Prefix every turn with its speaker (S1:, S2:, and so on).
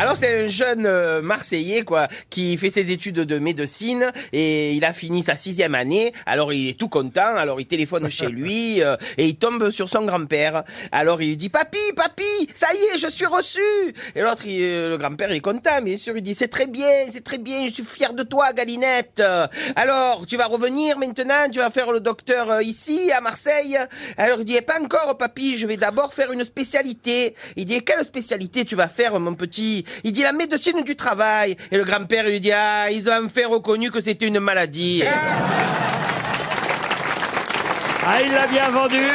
S1: Alors c'est un jeune euh, Marseillais quoi qui fait ses études de médecine et il a fini sa sixième année. Alors il est tout content. Alors il téléphone chez lui euh, et il tombe sur son grand-père. Alors il lui dit papy, papy, ça y est, je suis reçu. Et l'autre, euh, le grand-père, il est content, bien sûr. Il dit c'est très bien, c'est très bien. Je suis fier de toi, Galinette. Alors tu vas revenir maintenant. Tu vas faire le docteur euh, ici à Marseille. Alors il dit Eh, pas encore, papy. Je vais d'abord faire une spécialité. Il dit quelle spécialité tu vas faire, mon petit? Il dit la médecine du travail. Et le grand-père lui dit ah ils ont enfin reconnu que c'était une maladie.
S2: Ah, il l'a bien vendu